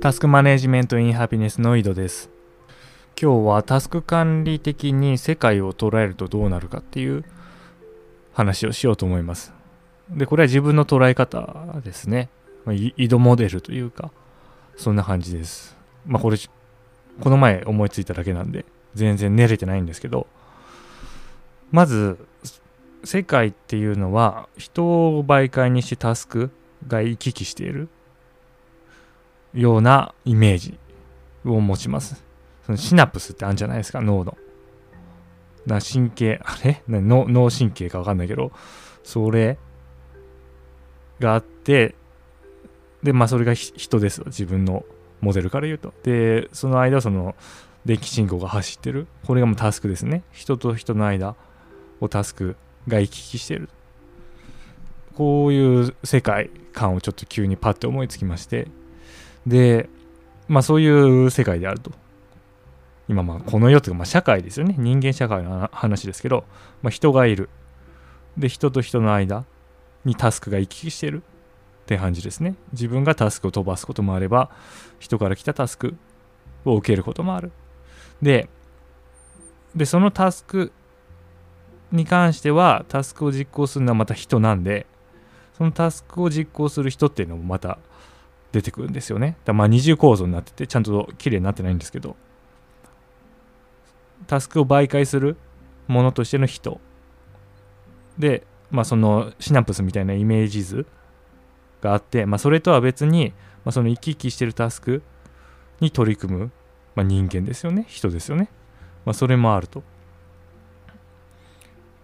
タスクマネジメントインハピネスの井戸です。今日はタスク管理的に世界を捉えるとどうなるかっていう話をしようと思います。でこれは自分の捉え方ですね。井戸モデルというかそんな感じです。まあこれこの前思いついただけなんで全然練れてないんですけどまず世界っていうのは人を媒介にしてタスクが行き来している。ようなイメージを持ちます。そのシナプスってあるんじゃないですか、脳の。な神経、あれ？脳神経かわかんないけど、それがあって、で、まあそれが人です、自分のモデルから言うと。で、その間、その電気信号が走ってる。これがもうタスクですね。人と人の間をタスクが行き来してる。こういう世界観をちょっと急にパッて思いつきまして、で、まあそういう世界であると。今まあこの世というかまあ社会ですよね。人間社会の話ですけど、まあ、人がいる。で、人と人の間にタスクが行き来してるって感じですね。自分がタスクを飛ばすこともあれば、人から来たタスクを受けることもある。で、で、そのタスクに関しては、タスクを実行するのはまた人なんで、そのタスクを実行する人っていうのもまた出てくるんですよね。だまあ二重構造になっててちゃんと綺麗になってないんですけど。タスクを媒介するものとしての人。で、まあ、そのシナプスみたいなイメージ図があって、まあ、それとは別に、まあ、その生き生きしてるタスクに取り組む、まあ、人間ですよね。人ですよね、まあ、それもあると。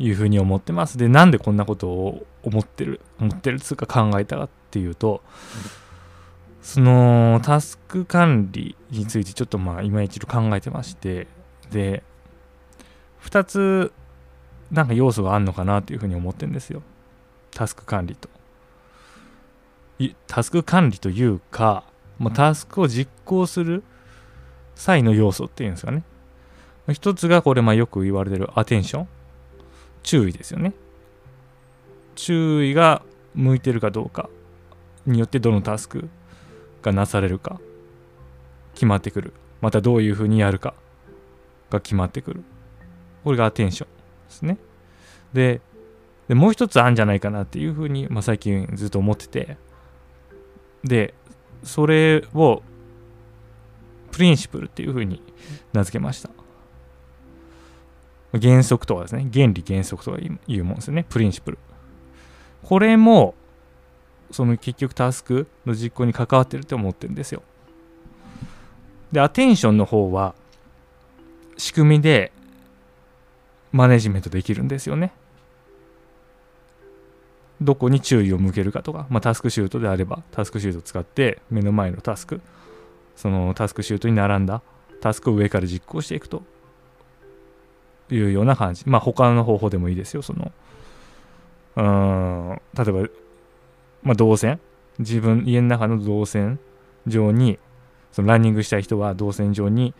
いうふうに思ってます。でなんでこんなことを思ってる思ってるつうか考えたかっていうと、うん。そのタスク管理についてちょっとまあ今一度考えてましてで2つなんか要素があるのかなというふうに思ってるんですよ。タスク管理と。タスク管理というか、まあ、タスクを実行する際の要素っていうんですかね。一つがこれまあよく言われてるアテンション。注意ですよね。注意が向いてるかどうかによってどのタスクがなされるか決まってくる。またどういうふうにやるかが決まってくる。これがアテンションですね。ででもう一つあるんじゃないかなっていうふうに、まあ、最近ずっと思ってて。でそれをプリンシプルっていうふうに名付けました。原則とかですね原理原則とかいうもんですね。プリンシプル。これもその結局タスクの実行に関わってるって思ってるんですよ。で、アテンションの方は仕組みでマネジメントできるんですよね。どこに注意を向けるかとか、まあ、タスクシュートであればタスクシュートを使って目の前のタスクそのタスクシュートに並んだタスクを上から実行していくというような感じまあ他の方法でもいいですよそのうん例えばまあ、動線。自分家の中の動線上にそのランニングしたい人は動線上に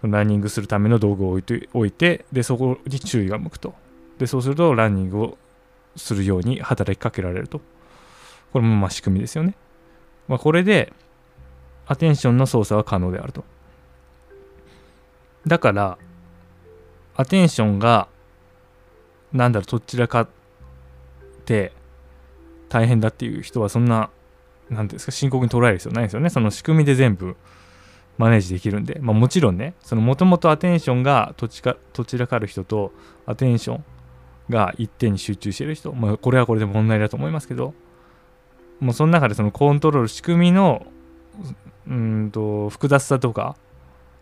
そのランニングするための道具を置いておいてでそこに注意が向くと。でそうするとランニングをするように働きかけられると。これもまあ仕組みですよね、まあ、これでアテンションの操作は可能であると。だからアテンションがなんだろうどちらかって大変だっていう人はそんな、何ですか、深刻に捉える必要ないですよね。その仕組みで全部マネージできるんで。まあもちろんね、そのもともとアテンションがどちかどちらかる人と、アテンションが一点に集中してる人、まあこれはこれで問題だと思いますけど、もうその中でそのコントロール、仕組みのうんと複雑さとか、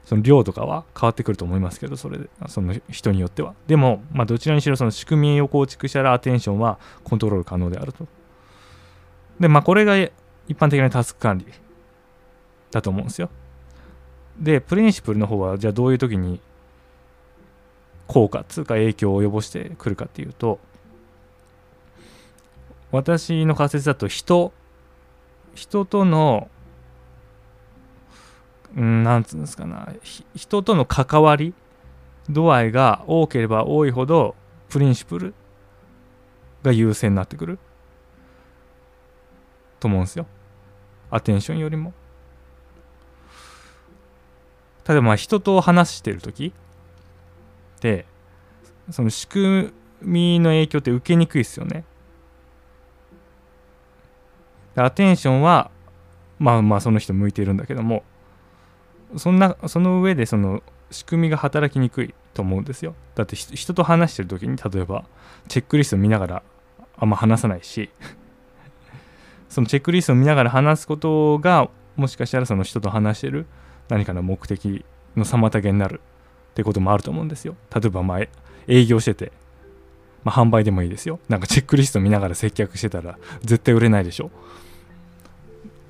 その量とかは変わってくると思いますけど、それで、その人によっては。でも、まあ、どちらにしろその仕組みを構築したらアテンションはコントロール可能であると。で、まあ、これが一般的なタスク管理だと思うんですよ。で、プリンシプルの方は、じゃあどういう時に効果つうか影響を及ぼしてくるかっていうと、私の仮説だと人、人との、うん、なんつうんですかな、人との関わり度合いが多ければ多いほど、プリンシプルが優先になってくる。と思うんですよ。アテンションよりも。例えばまあ人と話してる時ってその仕組みの影響って受けにくいですよね。アテンションはまあまあその人向いてるんだけどもそんなその上でその仕組みが働きにくいと思うんですよだって人と話してる時に例えばチェックリスト見ながらあんま話さないしそのチェックリストを見ながら話すことがもしかしたらその人と話してる何かの目的の妨げになるってこともあると思うんですよ。例えばまあ営業してて、まあ、販売でもいいですよ。なんかチェックリスト見ながら接客してたら絶対売れないでしょ。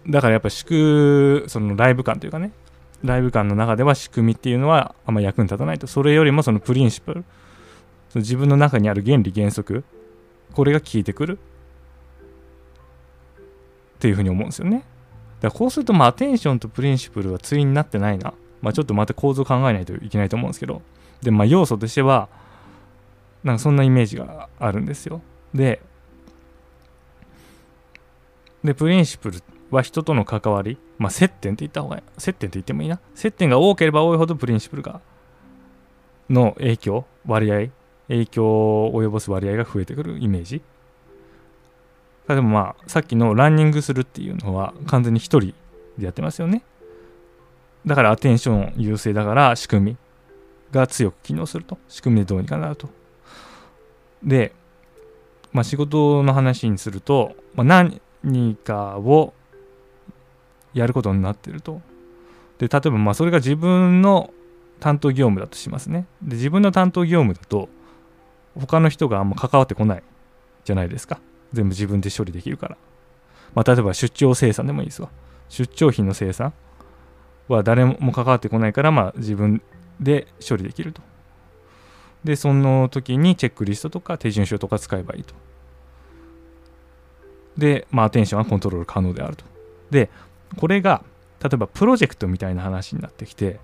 だからやっぱ宿そのライブ感というかねライブ感の中では仕組みっていうのはあんま役に立たないと。それよりもそのプリンシプルその自分の中にある原理原則これが効いてくる。っていうふうに思うんですよねだからこうするとまあアテンションとプリンシプルは対になってないなまあちょっとまた構造考えないといけないと思うんですけどでまあ要素としてはなんかそんなイメージがあるんですよででプリンシプルは人との関わり、まあ、接点って言った方がいい。接点って言ってもいいな。接点が多ければ多いほどプリンシプルが、の影響、割合、影響を及ぼす割合が増えてくるイメージ。例えばまあ、さっきのランニングするっていうのは完全に1人でやってますよね。だからアテンション優勢だから仕組みが強く機能すると。仕組みでどうにかなると。で、まあ仕事の話にすると、まあ、何かをやることになってると。で、例えばまあそれが自分の担当業務だとしますね。で、自分の担当業務だと、他の人があんま関わってこないじゃないですか。全部自分で処理できるから。まあ、例えば出張生産でもいいですわ。出張品の生産は誰も関わってこないから、まあ自分で処理できると。で、その時にチェックリストとか手順書とか使えばいいと。で、まあ、アテンションはコントロール可能であると。で、これが例えばプロジェクトみたいな話になってきて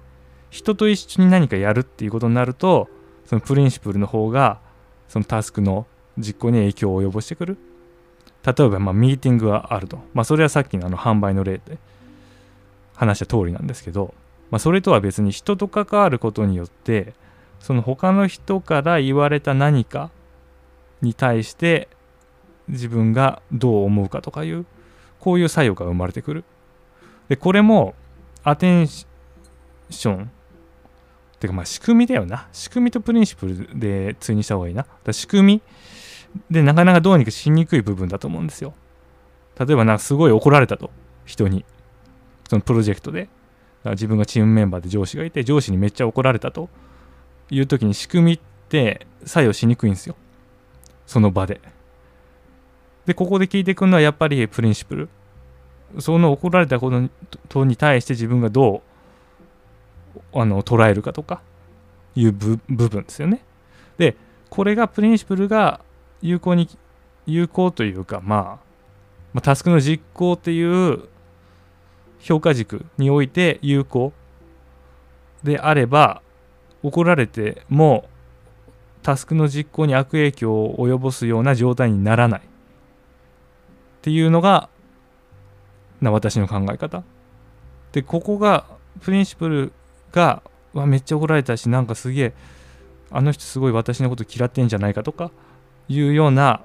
人と一緒に何かやるっていうことになるとそのプリンシプルの方がそのタスクの実行に影響を及ぼしてくる例えばまミーティングがあるとまあそれはさっきのあの販売の例で話した通りなんですけど、まあ、それとは別に人と関わることによってその他の人から言われた何かに対して自分がどう思うかとかいうこういう作用が生まれてくるで、これも、アテンション。てか、まあ、仕組みだよな。仕組みとプリンシプルで通にした方がいいな。仕組みでなかなかどうにかしにくい部分だと思うんですよ。例えば、なんかすごい怒られたと。人に。そのプロジェクトで。自分がチームメンバーで上司がいて、上司にめっちゃ怒られたという時に仕組みって作用しにくいんですよ。その場で。で、ここで聞いてくるのはやっぱりプリンシプル。その怒られたことに対して自分がどうあの捉えるかとかいう部分ですよね。でこれがプリンシプルが有効に有効というか、まあ、まあ、タスクの実行っていう評価軸において有効であれば怒られてもタスクの実行に悪影響を及ぼすような状態にならないっていうのがな私の考え方。でここがプリンシプルがわめっちゃ怒られたしなんかすげえあの人すごい私のこと嫌ってんじゃないかとかいうような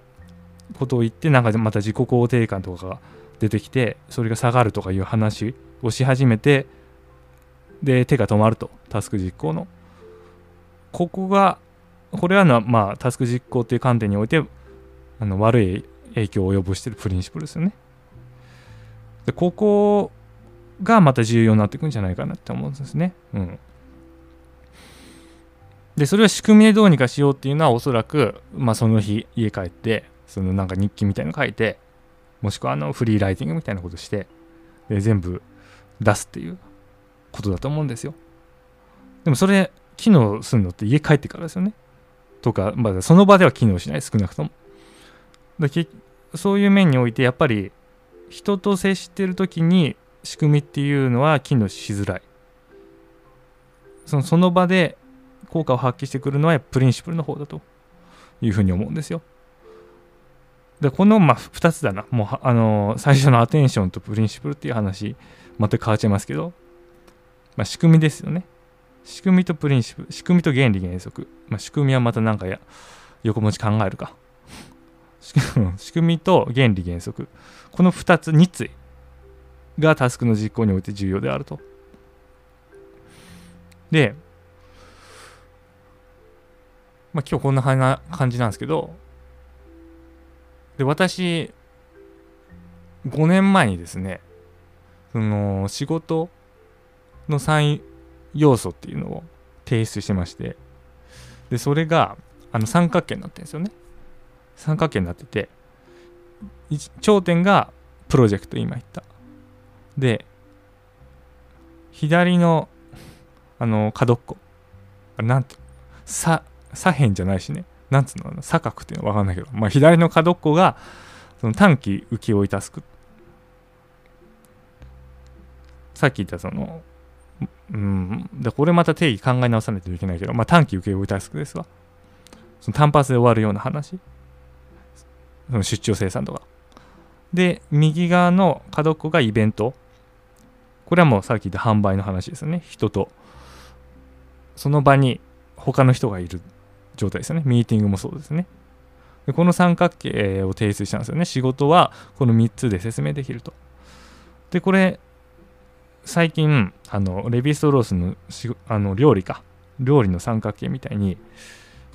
ことを言ってなんかまた自己肯定感とかが出てきてそれが下がるとかいう話をし始めてで手が止まるとタスク実行のここがこれはまあタスク実行っていう観点においてあの悪い影響を及ぼしているプリンシプルですよねでここがまた重要になってくんじゃないかなって思うんですね。うん。で、それを仕組みでどうにかしようっていうのはおそらく、まあその日家帰って、そのなんか日記みたいなの書いて、もしくはあのフリーライティングみたいなことして、で全部出すっていうことだと思うんですよ。でもそれ機能するのって家帰ってからですよね。とか、まあ、その場では機能しない、少なくとも。だそういう面においてやっぱり人と接してる時に仕組みっていうのは機能しづらいそのその場で効果を発揮してくるのはプリンシプルの方だというふうに思うんですよでこのまあ2つだなもうあの最初のアテンションとプリンシプルっていう話また変わっちゃいますけどまあ、仕組みですよね。仕組みとプリンシプル、仕組みと原理原則。まあ、仕組みはまたなんかや横持ち考えるか。仕組みと原理原則。この2つ、2つがタスクの実行において重要であると。で、まあ、今日こんな感じなんですけど、で、私、5年前にですね、その仕事の3要素っていうのを提出してまして、で、それが、あの三角形になってるんですよね。三角形になってて、頂点がプロジェクト、今言った。で、左の、あの、角っこ。あれ、なんて、さ、左辺じゃないしね。なんつうの、左角っていうのはわかんないけど、まあ、左の角っこが、その短期請負タスク。さっき言ったその、うん、でこれまた定義考え直さないといけないけど、まあ、短期請負タスクですわ。その単発で終わるような話。その出張生産とか。で、右側の角っこがイベント。これはもうさっき言った販売の話ですね。人と。その場に他の人がいる状態ですよね。ミーティングもそうですね。でこの三角形を提出したんですよね。仕事はこの3つで説明できると。で、これ、最近、あの、レヴィストロースのあの料理か。料理の三角形みたいに、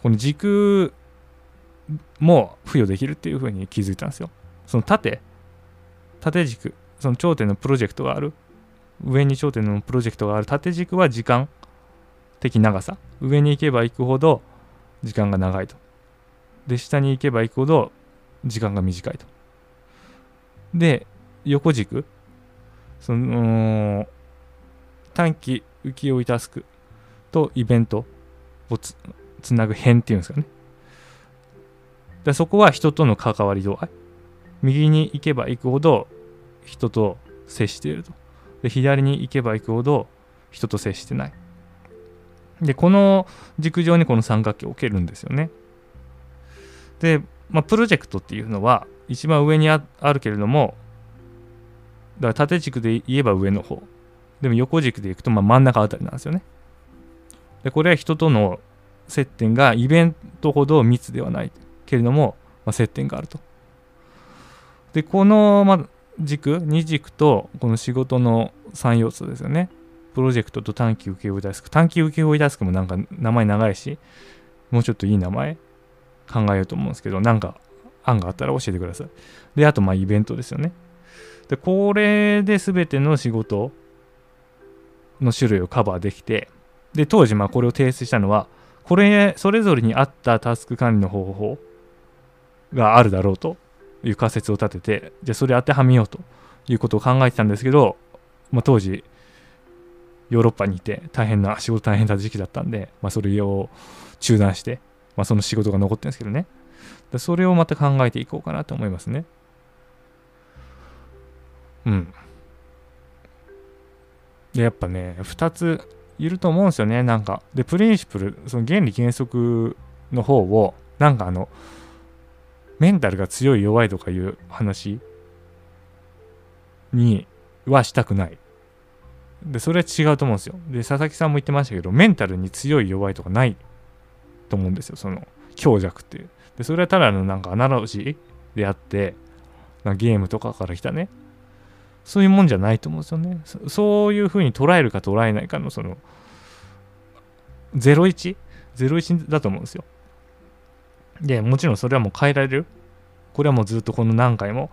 この軸も付与できるっていうふうに気づいたんですよ。その縦、縦軸、その頂点のプロジェクトがある。上に頂点のプロジェクトがある縦軸は時間的長さ。上に行けば行くほど時間が長いと。で、下に行けば行くほど時間が短いと。で、横軸。その、短期浮世絵タスクとイベントをつつなぐ辺っていうんですかね。でそこは人との関わり度合い。右に行けば行くほど人と接していると。で左に行けば行くほど人と接してない。で、この軸上にこの三角形を置けるんですよね。で、まあ、プロジェクトっていうのは一番上にあるけれども、だから縦軸で言えば上の方。でも横軸でいくとまあ真ん中あたりなんですよね。で、これは人との接点がイベントほど密ではないけれども、まあ、接点があると。で、この、まあ、軸、2軸とこの仕事の3要素ですよね。プロジェクトと短期請負タスク。短期請負タスクもなんか名前長いし、もうちょっといい名前考えようと思うんですけど、なんか案があったら教えてください。で、あとまあイベントですよね。で、これで全ての仕事の種類をカバーできて、で、当時まあこれを提出したのは、これ、それぞれに合ったタスク管理の方法があるだろうという仮説を立てて、じゃあそれ当てはめようということを考えてたんですけど、まあ、当時、ヨーロッパにいて大変な仕事大変な時期だったんで、まあ、それを中断して、まあ、その仕事が残ってるんですけどね。それをまた考えていこうかなと思いますね。うん。でやっぱね2ついると思うんですよね。なんかでプリンシプルその原理原則の方をなんかあのメンタルが強い弱いとかいう話にはしたくない。で、それは違うと思うんですよ。で、佐々木さんも言ってましたけど、メンタルに強い弱いとかないと思うんですよ。その、強弱っていう。で、それはただのなんかアナロジーであって、ゲームとかから来たね。そういうもんじゃないと思うんですよね。そそういうふうに捉えるか捉えないかの、その、01?01 だと思うんですよ。で、もちろんそれはもう変えられる？これはもうずっとこの何回も、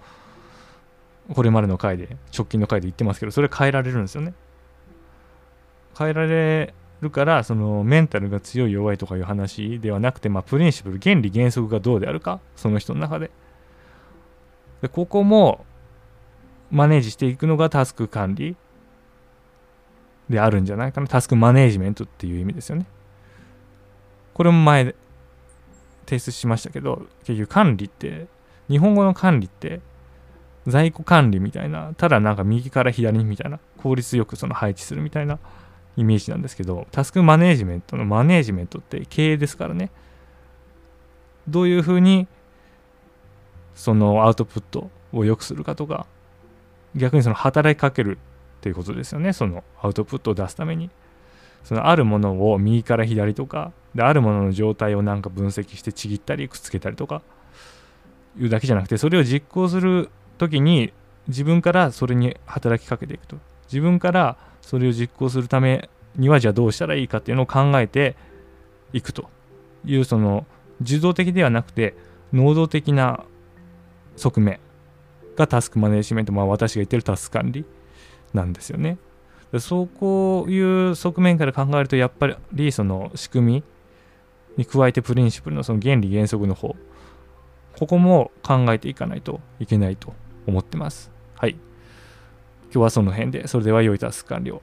これまでの回で、直近の回で言ってますけど、それ変えられるんですよね。変えられるからそのメンタルが強い弱いとかいう話ではなくて、まあ、プリンシプル原理原則がどうであるかその人の中で。でここもマネージしていくのがタスク管理であるんじゃないかな。タスクマネージメントっていう意味ですよね。これも前提出しましたけど結局管理って日本語の管理って在庫管理みたいなただなんか右から左みたいな効率よくその配置するみたいなイメージなんですけど、タスクマネージメントのマネージメントって経営ですからね。どういうふうにそのアウトプットを良くするかとか、逆にその働きかけるっていうことですよね。そのアウトプットを出すために。そのあるものを右から左とかであるものの状態をなんか分析してちぎったりくっつけたりとかいうだけじゃなくてそれを実行する時に自分からそれに働きかけていくと。自分からそれを実行するためにはじゃあどうしたらいいかっていうのを考えていくというその受動的ではなくて能動的な側面がタスクマネジメント、まあ私が言ってるタスク管理なんですよね。そういう側面から考えるとやっぱりその仕組みに加えてプリンシプルのその原理原則の方ここも考えていかないといけないと思ってます。今日はその辺で、それでは良いタスク完了。